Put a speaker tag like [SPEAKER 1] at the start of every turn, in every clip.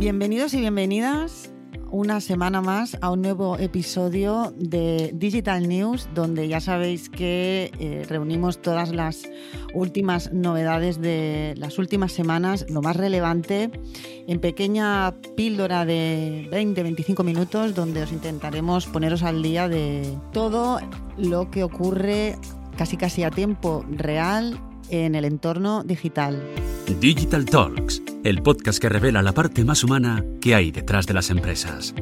[SPEAKER 1] Bienvenidos y bienvenidas una semana más a un nuevo episodio de Digital News, donde ya sabéis que eh, reunimos todas las últimas novedades de las últimas semanas, lo más relevante, en pequeña píldora de 20-25 minutos, donde os intentaremos poneros al día de todo lo que ocurre casi casi a tiempo real en el entorno digital.
[SPEAKER 2] Digital Talks, el podcast que revela la parte más humana que hay detrás de las empresas.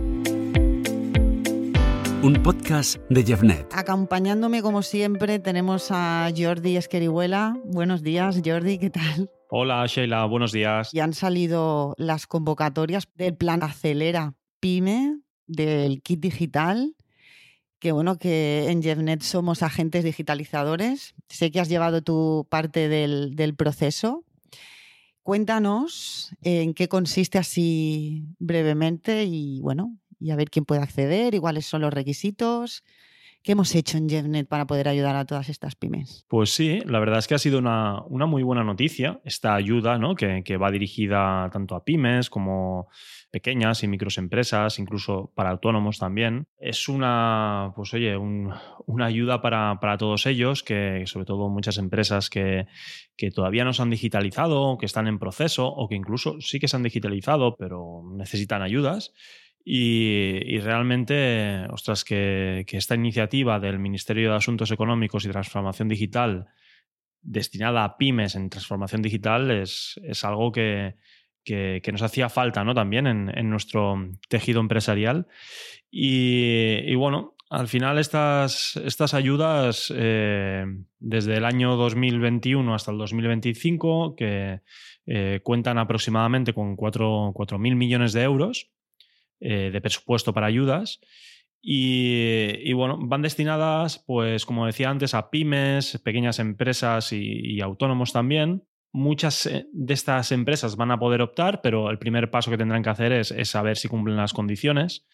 [SPEAKER 2] Un podcast de Jeffnet.
[SPEAKER 1] Acompañándome como siempre tenemos a Jordi Esquerihuela. Buenos días, Jordi, ¿qué tal?
[SPEAKER 3] Hola Sheila, buenos días.
[SPEAKER 1] Y han salido las convocatorias del plan Acelera Pyme del kit digital que bueno, que en JeffNet somos agentes digitalizadores. Sé que has llevado tu parte del, del proceso. Cuéntanos en qué consiste así brevemente y bueno, y a ver quién puede acceder y cuáles son los requisitos. ¿Qué hemos hecho en JeffNet para poder ayudar a todas estas pymes?
[SPEAKER 3] Pues sí, la verdad es que ha sido una, una muy buena noticia esta ayuda ¿no? que, que, va dirigida tanto a pymes como pequeñas y microempresas, incluso para autónomos también. Es una, pues oye, un, una ayuda para, para, todos ellos, que sobre todo muchas empresas que, que todavía no se han digitalizado, que están en proceso o que incluso sí que se han digitalizado, pero necesitan ayudas. Y, realmente, ostras, que, esta iniciativa del Ministerio de Asuntos Económicos y Transformación Digital destinada a pymes en transformación digital es, es algo que, que, nos hacía falta ¿no? también en, nuestro tejido empresarial. Y, bueno, al final estas, estas ayudas eh, desde el año 2021 hasta el 2025, que eh, cuentan aproximadamente con 4.000 millones de euros, eh, de presupuesto para ayudas. Y, bueno, van destinadas, pues como decía antes, a pymes, pequeñas empresas y, autónomos también. Muchas eh, de estas empresas van a poder optar, pero el primer paso que tendrán que hacer es, saber si cumplen las condiciones,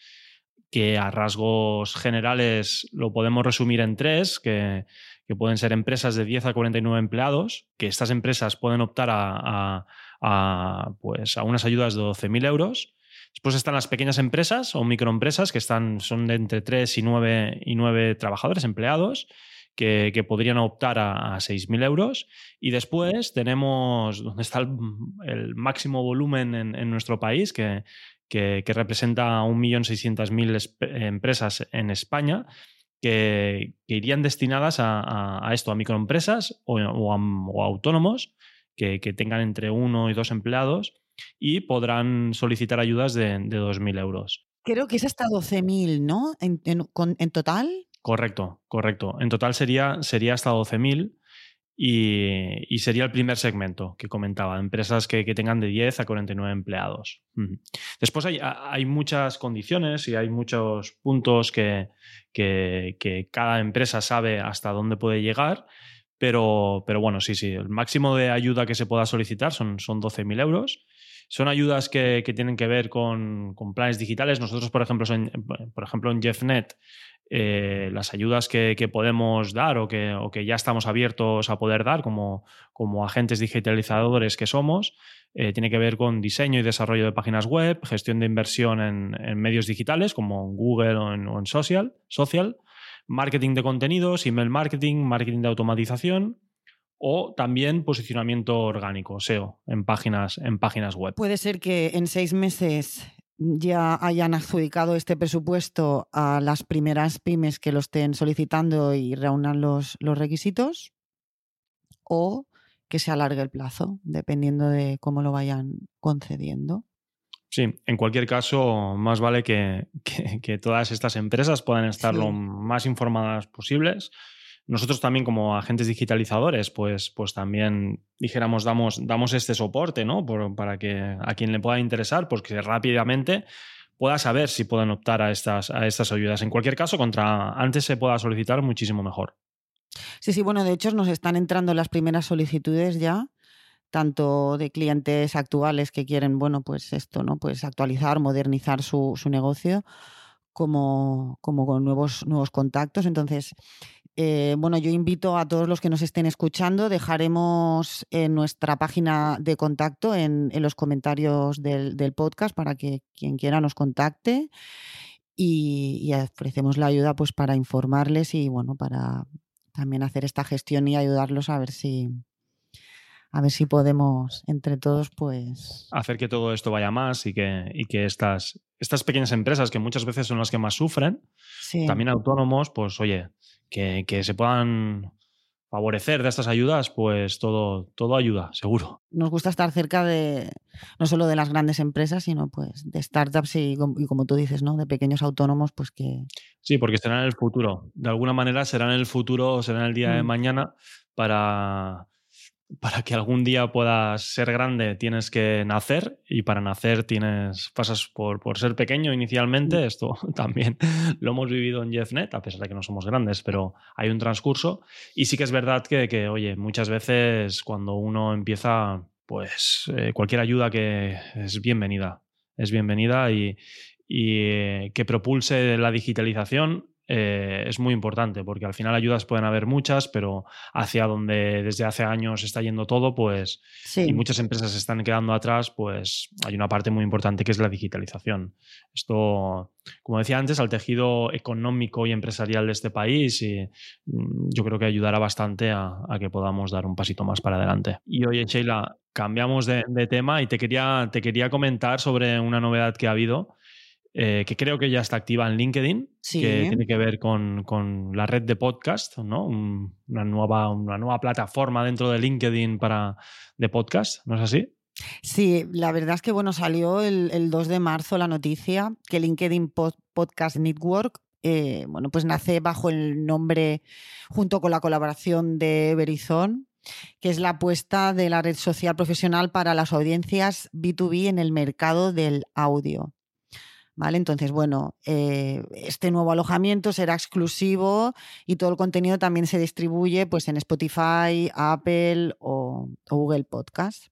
[SPEAKER 3] que a rasgos generales lo podemos resumir en tres, que, pueden ser empresas de 10 a 49 empleados, que estas empresas pueden optar a, pues a unas ayudas de 12.000 euros Después están las pequeñas empresas o microempresas que están, son de entre 3 y 9, y 9 trabajadores, empleados, que, podrían optar a, a 6.000 euros. Y después tenemos donde está el, máximo volumen en, nuestro país, que, que, que representa 1.600.000 empresas en España, que, irían destinadas a, esto, a microempresas o, o a, autónomos que, tengan entre uno y dos empleados y podrán solicitar ayudas de, de 2.000 euros.
[SPEAKER 1] Creo que es hasta 12.000, ¿no? ¿En, en, total?
[SPEAKER 3] Correcto, correcto. En total sería, sería hasta 12.000 y, y, sería el primer segmento que comentaba, empresas que, que, tengan de 10 a 49 empleados. Después hay, hay muchas condiciones y hay muchos puntos que, que, que, cada empresa sabe hasta dónde puede llegar, pero, pero bueno, sí, sí, el máximo de ayuda que se pueda solicitar son, son 12.000 euros son ayudas que, tienen que ver con, planes digitales. Nosotros, por ejemplo, en, por ejemplo, en JeffNet, eh, las ayudas que, podemos dar o que, que, ya estamos abiertos a poder dar como, como agentes digitalizadores que somos, eh, tiene que ver con diseño y desarrollo de páginas web, gestión de inversión en, medios digitales como en Google o en, social, social, marketing de contenidos, email marketing, marketing de automatización, o también posicionamiento orgánico, SEO, en páginas, en páginas web.
[SPEAKER 1] Puede ser que en seis meses ya hayan adjudicado este presupuesto a las primeras pymes que lo estén solicitando y reúnan los, los requisitos o que se alargue el plazo, dependiendo de cómo lo vayan concediendo.
[SPEAKER 3] Sí, en cualquier caso, más vale que, que, todas estas empresas puedan estar lo más informadas posibles nosotros también como agentes digitalizadores, pues, pues también dijéramos, damos, damos este soporte, ¿no? para que a quien le pueda interesar, pues que rápidamente pueda saber si pueden optar a estas, a estas ayudas. En cualquier caso, contra antes se pueda solicitar muchísimo mejor.
[SPEAKER 1] Sí, sí, bueno, de hecho nos están entrando las primeras solicitudes ya, tanto de clientes actuales que quieren, bueno, pues esto, ¿no? Pues actualizar, modernizar su, su negocio, como, como con nuevos, nuevos contactos. Entonces, Eh, bueno, yo invito a todos los que nos estén escuchando, dejaremos en nuestra página de contacto en, los comentarios del, podcast para que quien quiera nos contacte y, ofrecemos la ayuda pues para informarles y bueno, para también hacer esta gestión y ayudarlos a ver si, a ver si podemos entre todos pues
[SPEAKER 3] hacer que todo esto vaya más y que, y que estas, estas pequeñas empresas que muchas veces son las que más sufren, también autónomos, pues oye, que, que, se puedan favorecer de estas ayudas, pues todo, todo ayuda, seguro.
[SPEAKER 1] Nos gusta estar cerca de no solo de las grandes empresas, sino pues de startups y, y como tú dices, ¿no? De pequeños autónomos, pues que.
[SPEAKER 3] Sí, porque serán en el futuro. De alguna manera serán en el futuro, serán el día de mm. mañana para para que algún día puedas ser grande tienes que nacer y para nacer tienes pasas por, por ser pequeño inicialmente. Mm. Esto también lo hemos vivido en JeffNet, a pesar de que no somos grandes, pero hay un transcurso. Y sí que es verdad que, que oye, muchas veces cuando uno empieza, pues eh, cualquier ayuda que es bienvenida, es bienvenida y, y eh, que propulse la digitalización eh, es muy importante porque al final ayudas pueden haber muchas, pero hacia donde desde hace años está yendo todo, pues y muchas empresas se están quedando atrás, pues hay una parte muy importante que es la digitalización. Esto, como decía antes, al tejido económico y empresarial de este país y mm, yo creo que ayudará bastante a, que podamos dar un pasito más para adelante. Y oye, Sheila, cambiamos de, de tema y te quería, te quería comentar sobre una novedad que ha habido eh, que creo que ya está activa en LinkedIn, que tiene que ver con, la red de podcast, ¿no? una, nueva, una nueva plataforma dentro de LinkedIn para, de podcast, ¿no es así?
[SPEAKER 1] Sí, la verdad es que bueno, salió el, 2 de marzo la noticia que LinkedIn Podcast Network eh, bueno, pues nace bajo el nombre, junto con la colaboración de Verizon, que es la apuesta de la red social profesional para las audiencias B2B en el mercado del audio. ¿Vale? Entonces, bueno, eh, este nuevo alojamiento será exclusivo y todo el contenido también se distribuye pues, en Spotify, Apple o, Google Podcast.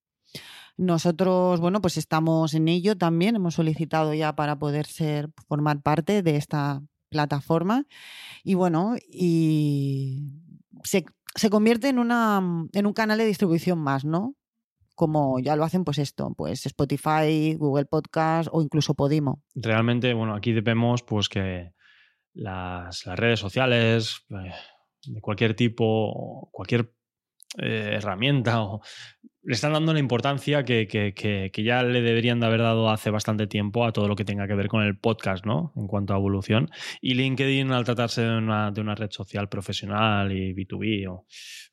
[SPEAKER 1] Nosotros, bueno, pues estamos en ello también, hemos solicitado ya para poder ser, formar parte de esta plataforma y bueno, y se, se convierte en, una, en un canal de distribución más, ¿no? Como ya lo hacen, pues esto, pues Spotify, Google Podcast o incluso Podimo.
[SPEAKER 3] Realmente, bueno, aquí vemos pues que las, redes sociales eh, de cualquier tipo, cualquier eh, herramienta o le están dando la importancia que, que, ya le deberían de haber dado hace bastante tiempo a todo lo que tenga que ver con el podcast, ¿no? En cuanto a evolución. Y LinkedIn, al tratarse de una, de una red social profesional y B2B,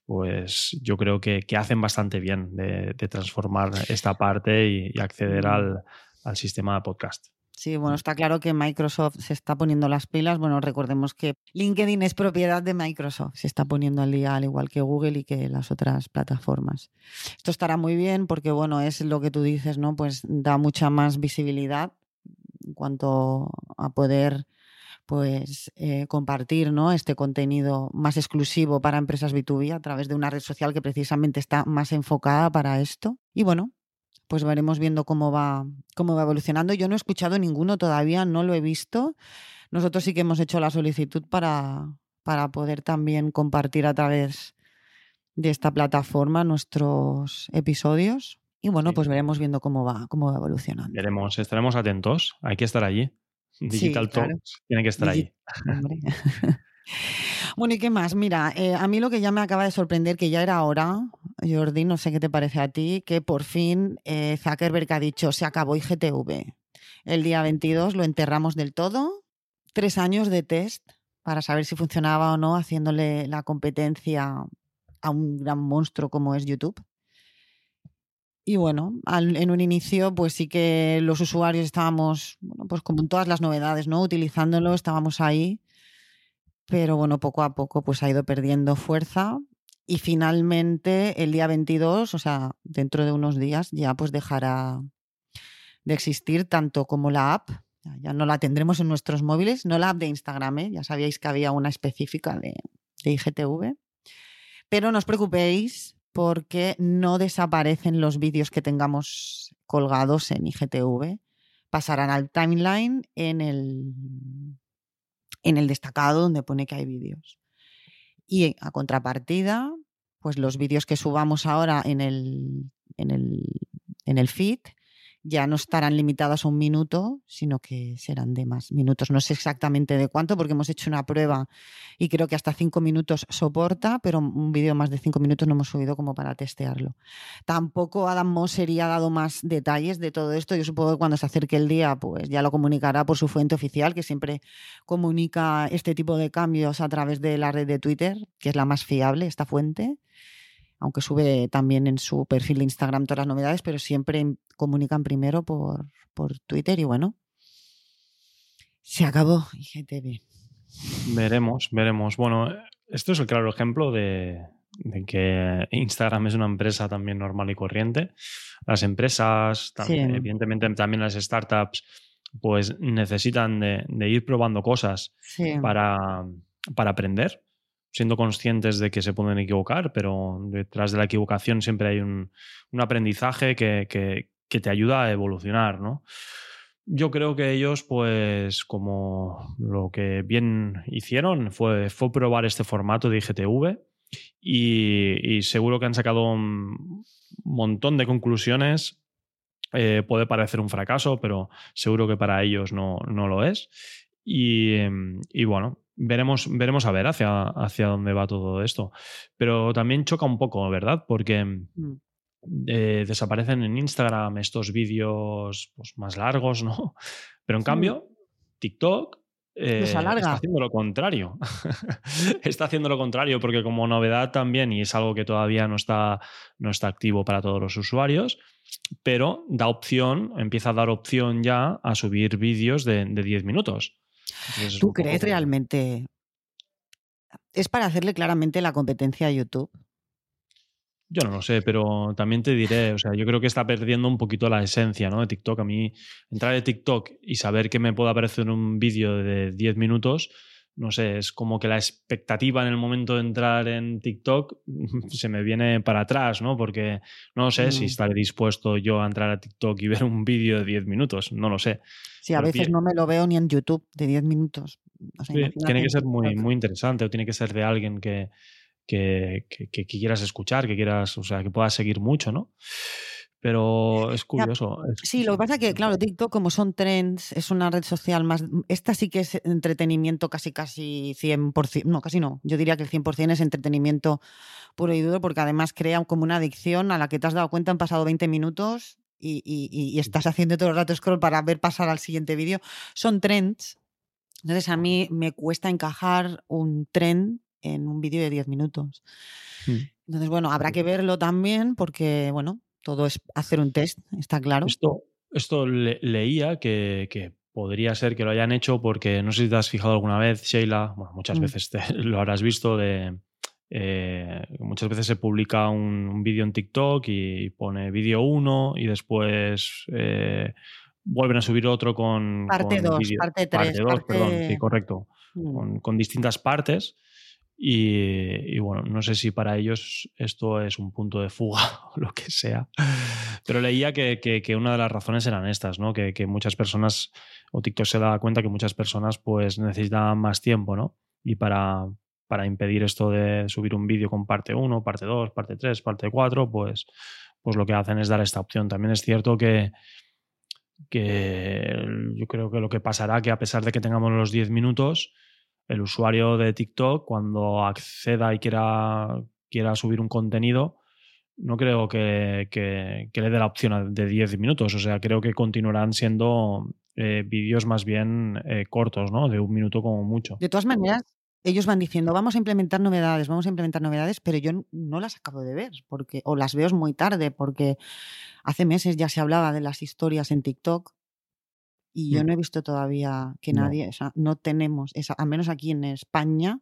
[SPEAKER 3] pues yo creo que, hacen bastante bien de, transformar esta parte y, acceder al, al sistema de podcast.
[SPEAKER 1] Sí, bueno, está claro que Microsoft se está poniendo las pilas. Bueno, recordemos que LinkedIn es propiedad de Microsoft, se está poniendo al día al igual que Google y que las otras plataformas. Esto estará muy bien porque, bueno, es lo que tú dices, ¿no? Pues da mucha más visibilidad en cuanto a poder pues eh, compartir ¿no? este contenido más exclusivo para empresas B2B a través de una red social que precisamente está más enfocada para esto. Y bueno, pues veremos viendo cómo va, cómo va evolucionando. Yo no he escuchado ninguno todavía, no lo he visto. Nosotros sí que hemos hecho la solicitud para, para poder también compartir a través de esta plataforma nuestros episodios. Y bueno, pues veremos viendo cómo va, cómo va evolucionando.
[SPEAKER 3] Veremos, estaremos atentos, hay que estar allí. Digital Talks tiene que estar allí.
[SPEAKER 1] Bueno, ¿y qué más? Mira, eh, a mí lo que ya me acaba de sorprender, que ya era hora, Jordi, no sé qué te parece a ti, que por fin eh, Zuckerberg ha dicho, se acabó IGTV. El día 22 lo enterramos del todo. Tres años de test para saber si funcionaba o no, haciéndole la competencia a un gran monstruo como es YouTube. Y bueno, en un inicio, pues sí que los usuarios estábamos, bueno, pues como en todas las novedades, ¿no? Utilizándolo, estábamos ahí pero bueno, poco a poco pues ha ido perdiendo fuerza y finalmente el día 22, o sea, dentro de unos días ya pues dejará de existir tanto como la app, ya no la tendremos en nuestros móviles, no la app de Instagram, ¿eh? ya sabíais que había una específica de, de IGTV, pero no os preocupéis porque no desaparecen los vídeos que tengamos colgados en IGTV, pasarán al timeline en el en el destacado donde pone que hay vídeos. Y a contrapartida, pues los vídeos que subamos ahora en el, en el, en el feed ya no estarán limitadas a un minuto, sino que serán de más minutos. No sé exactamente de cuánto, porque hemos hecho una prueba y creo que hasta cinco minutos soporta, pero un vídeo más de cinco minutos no hemos subido como para testearlo. Tampoco Adam Mosseri ha dado más detalles de todo esto. Yo supongo que cuando se acerque el día, pues ya lo comunicará por su fuente oficial, que siempre comunica este tipo de cambios a través de la red de Twitter, que es la más fiable, esta fuente aunque sube también en su perfil de Instagram todas las novedades, pero siempre comunican primero por, por Twitter y bueno, se acabó IGTV.
[SPEAKER 3] Veremos, veremos. Bueno, esto es el claro ejemplo de, que Instagram es una empresa también normal y corriente. Las empresas, evidentemente también las startups, pues necesitan de, ir probando cosas para, para aprender siendo conscientes de que se pueden equivocar, pero detrás de la equivocación siempre hay un, aprendizaje que, te ayuda a evolucionar, ¿no? Yo creo que ellos, pues, como lo que bien hicieron fue, fue probar este formato de IGTV y, seguro que han sacado un montón de conclusiones. Eh, puede parecer un fracaso, pero seguro que para ellos no, lo es. Y, y, bueno, veremos, veremos a ver hacia, hacia dónde va todo esto. Pero también choca un poco, ¿verdad? Porque mm. eh, desaparecen en Instagram estos vídeos pues, más largos, ¿no? Pero en cambio, TikTok eh, está haciendo lo contrario. está haciendo lo contrario porque como novedad también, y es algo que todavía no está, no está activo para todos los usuarios, pero da opción, empieza a dar opción ya a subir vídeos de, de 10 minutos.
[SPEAKER 1] ¿Tú crees realmente? ¿Es para hacerle claramente la competencia a YouTube?
[SPEAKER 3] Yo no lo sé, pero también te diré, o sea, yo creo que está perdiendo un poquito la esencia ¿no? de TikTok. A mí, entrar en TikTok y saber que me puede aparecer un vídeo de 10 minutos, no sé, es como que la expectativa en el momento de entrar en TikTok se me viene para atrás, ¿no? Porque no sé si mm. estaré dispuesto yo a entrar a TikTok y ver un vídeo de 10 minutos, no lo sé.
[SPEAKER 1] Sí, a veces no me lo veo ni en YouTube de 10 minutos.
[SPEAKER 3] tiene que ser muy, muy interesante o tiene que ser de alguien que, que, que, quieras escuchar, que quieras, o sea, que puedas seguir mucho, ¿no? Pero es curioso.
[SPEAKER 1] sí, lo que pasa es que, claro, TikTok, como son trends, es una red social más. Esta sí que es entretenimiento casi, casi 100%. No, casi no. Yo diría que el 100% es entretenimiento puro y duro, porque además crea como una adicción a la que te has dado cuenta, han pasado 20 minutos y, y estás haciendo todo el rato scroll para ver pasar al siguiente vídeo. Son trends. Entonces, a mí me cuesta encajar un trend en un vídeo de 10 minutos. Mm. Entonces, bueno, habrá que verlo también porque, bueno, todo es hacer un test, está claro.
[SPEAKER 3] Esto, esto leía que, podría ser que lo hayan hecho porque no sé si te has fijado alguna vez, Sheila, bueno, muchas mm. veces lo habrás visto de... Eh, muchas veces se publica un, vídeo en TikTok y pone vídeo 1 y después eh, vuelven a subir otro con...
[SPEAKER 1] Parte 2, parte 3.
[SPEAKER 3] Parte 2, perdón, sí, correcto. Mm. Con, con, distintas partes y, bueno, no sé si para ellos esto es un punto de fuga o lo que sea, pero leía que, que, una de las razones eran estas, ¿no? Que, que, muchas personas, o TikTok se da cuenta que muchas personas pues necesitan más tiempo, ¿no? Y para, para impedir esto de subir un vídeo con parte 1, parte 2, parte 3, parte 4, pues, pues lo que hacen es dar esta opción. También es cierto que, que yo creo que lo que pasará que a pesar de que tengamos los 10 minutos, el usuario de TikTok, cuando acceda y quiera, quiera subir un contenido, no creo que, le dé la opción de 10 minutos. O sea, creo que continuarán siendo eh, vídeos más bien eh, cortos, ¿no? De un minuto como mucho.
[SPEAKER 1] De todas maneras, ellos van diciendo, vamos a implementar novedades, vamos a implementar novedades, pero yo no las acabo de ver, porque, o las veo muy tarde, porque hace meses ya se hablaba de las historias en TikTok y yo mm. no he visto todavía que nadie, o sea, no tenemos, esa, al menos aquí en España,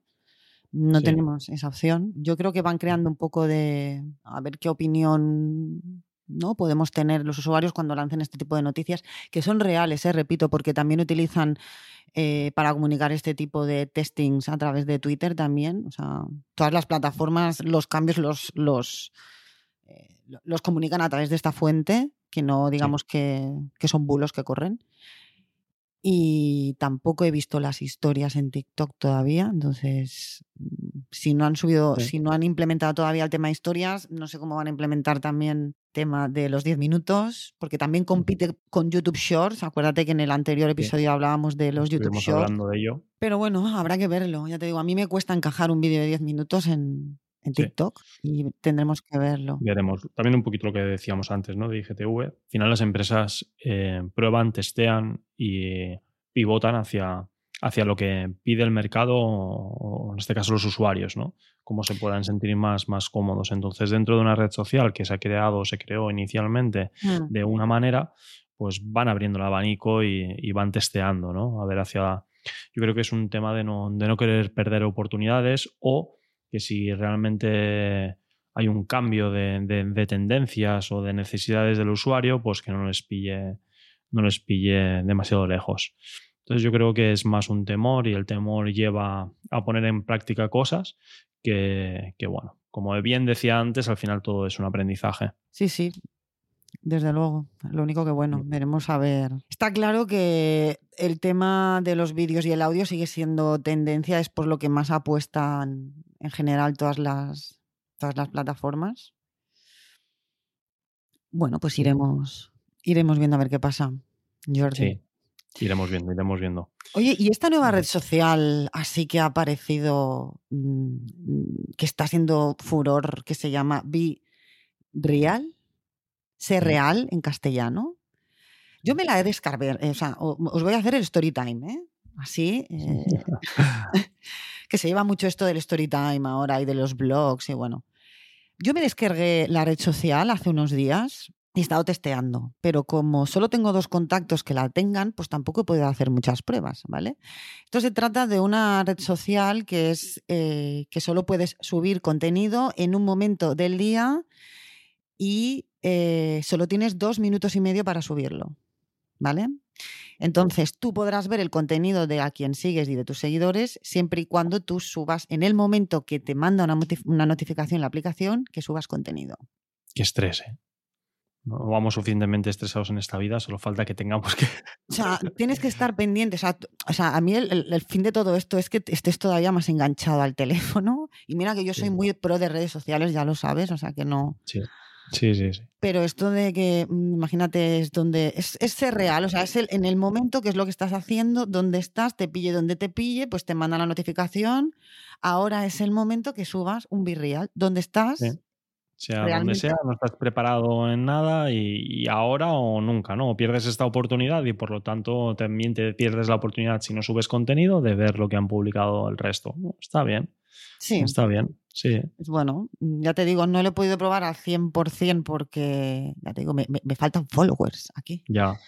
[SPEAKER 1] no tenemos esa opción. Yo creo que van creando un poco de, a ver qué opinión ¿no? podemos tener los usuarios cuando lancen este tipo de noticias, que son reales, ¿eh? repito, porque también utilizan eh, para comunicar este tipo de testings a través de Twitter también. O sea, todas las plataformas, los cambios los, los, eh, los comunican a través de esta fuente, que no digamos que, que son bulos que corren. y tampoco he visto las historias en TikTok todavía. Entonces, mm, si no han subido, si no han implementado todavía el tema de historias, no sé cómo van a implementar también tema de los 10 minutos, porque también compite con YouTube Shorts. Acuérdate que en el anterior episodio hablábamos de los YouTube Shorts.
[SPEAKER 3] hablando de ello.
[SPEAKER 1] Pero bueno, habrá que verlo. Ya te digo, a mí me cuesta encajar un vídeo de 10 minutos en, en TikTok y tendremos que verlo.
[SPEAKER 3] Veremos. También un poquito lo que decíamos antes, ¿no? De IGTV. Al final las empresas eh, prueban, testean y pivotan hacia, hacia lo que pide el mercado o en este caso los usuarios, ¿no? Cómo se puedan sentir más, más cómodos. Entonces, dentro de una red social que se ha creado o se creó inicialmente mm. de una manera, pues van abriendo el abanico y, y, van testeando, ¿no? A ver hacia... Yo creo que es un tema de no, de no querer perder oportunidades o que si realmente hay un cambio de, tendencias o de necesidades del usuario, pues que no les pille, no les pille demasiado lejos. Entonces yo creo que es más un temor y el temor lleva a poner en práctica cosas que, que bueno, como bien decía antes, al final todo es un aprendizaje.
[SPEAKER 1] Sí, sí, desde luego. Lo único que, bueno, veremos a ver. Está claro que el tema de los vídeos y el audio sigue siendo tendencia, es por lo que más apuestan en general todas las, todas las plataformas. Bueno, pues iremos, iremos viendo a ver qué pasa, Jordi.
[SPEAKER 3] Sí, iremos viendo, iremos viendo.
[SPEAKER 1] Oye, ¿y esta nueva red social así que ha aparecido, mm, que está siendo furor, que se llama Be Real? ¿Ser real en castellano? Yo me la he descargado, o sea, os voy a hacer el story time, ¿eh? Así. Eh, que se lleva mucho esto del story time ahora y de los blogs y bueno. Yo me descargué la red social hace unos días y he estado testeando, pero como solo tengo dos contactos que la tengan, pues tampoco puedo hacer muchas pruebas, ¿vale? Esto se trata de una red social que es eh, que solo puedes subir contenido en un momento del día y eh, solo tienes dos minutos y medio para subirlo, ¿vale? Entonces, tú podrás ver el contenido de a quien sigues y de tus seguidores siempre y cuando tú subas, en el momento que te manda una, notificación la aplicación, que subas contenido.
[SPEAKER 3] Qué estrés, ¿eh? No vamos suficientemente estresados en esta vida, solo falta que tengamos que...
[SPEAKER 1] O sea, tienes que estar pendiente. O sea, a mí el, fin de todo esto es que estés todavía más enganchado al teléfono. Y mira que yo soy muy pro de redes sociales, ya lo sabes, o sea que no...
[SPEAKER 3] Sí. Sí, sí, sí.
[SPEAKER 1] Pero esto de que, mm, imagínate, es donde es, ser real, o sea, es el, en el momento que es lo que estás haciendo, donde estás, te pille donde te pille, pues te manda la notificación. Ahora es el momento que subas un virreal, donde estás.
[SPEAKER 3] Sea donde sea, no estás preparado en nada y, ahora o nunca, ¿no? O pierdes esta oportunidad y por lo tanto también te pierdes la oportunidad, si no subes contenido, de ver lo que han publicado el resto. Está bien. Sí. Está bien. Sí.
[SPEAKER 1] Bueno, ya te digo, no lo he podido probar al 100% porque, ya te digo, me, faltan followers aquí.
[SPEAKER 3] Ya,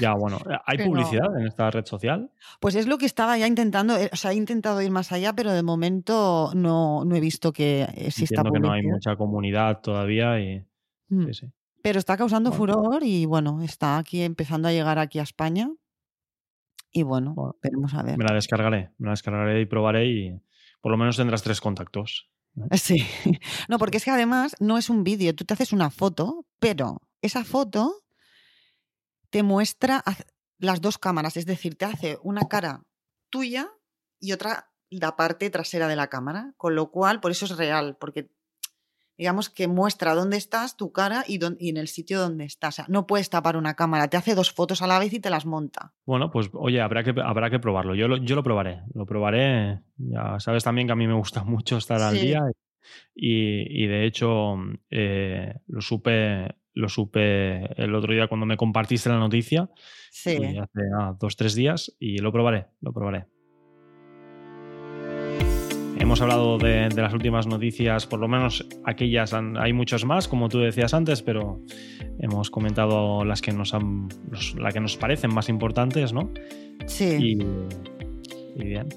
[SPEAKER 3] ya, bueno. Eh, ¿Hay publicidad en esta red social?
[SPEAKER 1] Pues es lo que estaba ya intentando, eh, o sea, he intentado ir más allá, pero de momento no, he visto que exista
[SPEAKER 3] Entiendo que no hay mucha comunidad todavía y...
[SPEAKER 1] Mm. Pero está causando furor y bueno, está aquí empezando a llegar aquí a España. Y bueno, bueno, veremos a ver.
[SPEAKER 3] Me la descargaré, me la descargaré y probaré y por lo menos tendrás tres contactos.
[SPEAKER 1] Sí, no, porque es que además no es un vídeo, tú te haces una foto, pero esa foto te muestra las dos cámaras, es decir, te hace una cara tuya y otra la parte trasera de la cámara, con lo cual, por eso es real, porque digamos que muestra dónde estás, tu cara y, en el sitio donde estás. O sea, no puedes tapar una cámara, te hace dos fotos a la vez y te las monta.
[SPEAKER 3] Bueno, pues oye, habrá que, habrá que probarlo. Yo lo, yo lo probaré, lo probaré. Ya sabes también que a mí me gusta mucho estar al día y, de hecho eh, lo supe lo supe el otro día cuando me compartiste la noticia. Sí. Hace ah, dos, tres días y lo probaré, lo probaré. Hemos hablado de, las últimas noticias, por lo menos aquellas, hay muchas más, como tú decías antes, pero hemos comentado las que nos han, que nos parecen más importantes, ¿no?
[SPEAKER 1] Sí.
[SPEAKER 3] Y, bien.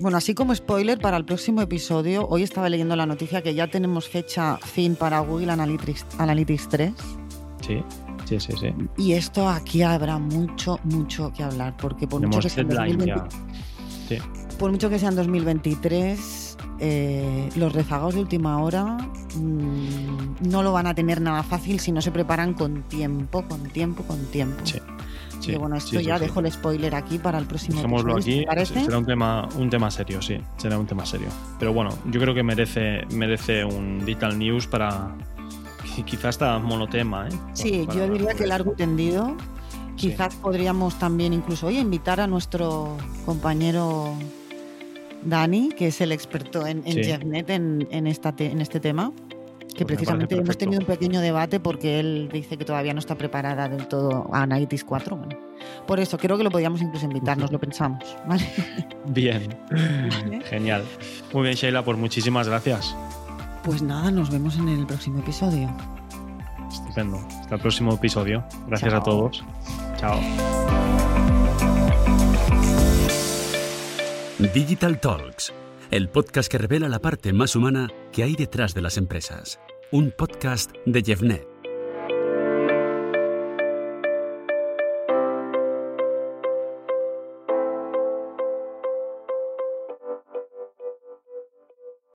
[SPEAKER 1] Bueno, así como spoiler para el próximo episodio, hoy estaba leyendo la noticia que ya tenemos fecha fin para Google Analytics, Analytics 3.
[SPEAKER 3] Sí. Sí, sí, sí.
[SPEAKER 1] Y esto aquí habrá mucho, mucho que hablar, porque por mucho que sea sí. por mucho que sea en 2023, eh, los rezagados de última hora mm, no lo van a tener nada fácil si no se preparan con tiempo, con tiempo, con tiempo. y bueno, esto ya dejo el spoiler aquí para el próximo
[SPEAKER 3] Dejémoslo aquí. Será un tema, un tema serio, sí. Será un tema serio. Pero bueno, yo creo que merece, merece un Digital News para. Quizás está monotema, ¿eh?
[SPEAKER 1] Sí, yo diría que largo y tendido. Quizás podríamos también incluso hoy invitar a nuestro compañero Dani, que es el experto en, en JeffNet en, en, esta en este tema. Que pues precisamente hemos tenido un pequeño debate porque él dice que todavía no está preparada del todo a Analytics 4. por eso creo que lo podríamos incluso invitar, nos lo pensamos.
[SPEAKER 3] Bien, genial. Muy bien, Sheila, pues muchísimas gracias.
[SPEAKER 1] Pues nada, nos vemos en el próximo episodio.
[SPEAKER 3] Estupendo. Hasta el próximo episodio. Gracias a todos. Chao.
[SPEAKER 2] Digital Talks, el podcast que revela la parte más humana que hay detrás de las empresas. Un podcast de Jeffnet.